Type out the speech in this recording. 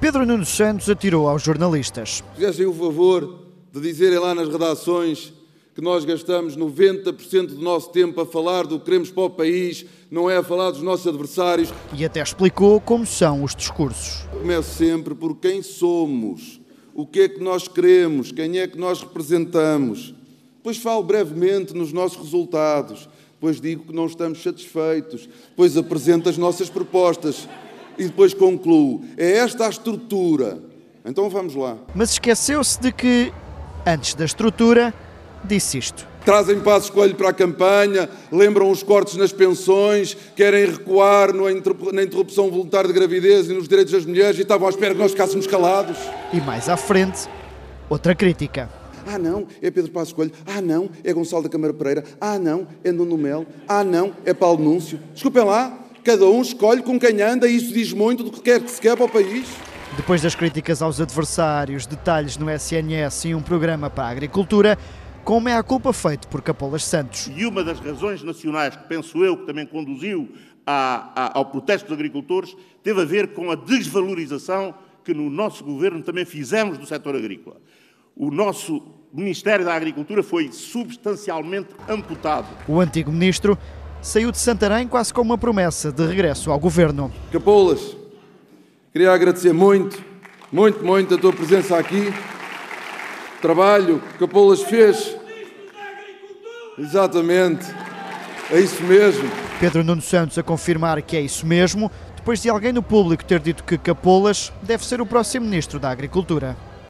Pedro Nuno Santos atirou aos jornalistas. Fizessem o favor de dizerem lá nas redações que nós gastamos 90% do nosso tempo a falar do que queremos para o país, não é a falar dos nossos adversários. E até explicou como são os discursos. Começo sempre por quem somos, o que é que nós queremos, quem é que nós representamos. Depois falo brevemente nos nossos resultados, depois digo que não estamos satisfeitos, depois apresento as nossas propostas e depois concluo. É esta a estrutura. Então vamos lá. Mas esqueceu-se de que, antes da estrutura, disse isto. Trazem passos coelho para a campanha, lembram os cortes nas pensões, querem recuar na interrupção voluntária de gravidez e nos direitos das mulheres e estavam à espera que nós ficássemos calados. E mais à frente, outra crítica. Ah, não, é Pedro Passos Coelho. Ah, não, é Gonçalo da Câmara Pereira. Ah, não, é Nuno Melo. Ah, não, é Paulo Núncio. Desculpem lá, cada um escolhe com quem anda e isso diz muito do que quer que se quer para o país. Depois das críticas aos adversários, detalhes no SNS e um programa para a agricultura, como é a culpa feito por Capolas Santos. E uma das razões nacionais que penso eu que também conduziu a, a, ao protesto dos agricultores teve a ver com a desvalorização que no nosso governo também fizemos do setor agrícola. O nosso Ministério da Agricultura foi substancialmente amputado. O antigo ministro saiu de Santarém quase com uma promessa de regresso ao governo. Capolas, queria agradecer muito, muito, muito a tua presença aqui. O trabalho que Capolas fez Exatamente. É isso mesmo. Pedro Nuno Santos a confirmar que é isso mesmo, depois de alguém no público ter dito que Capolas deve ser o próximo Ministro da Agricultura.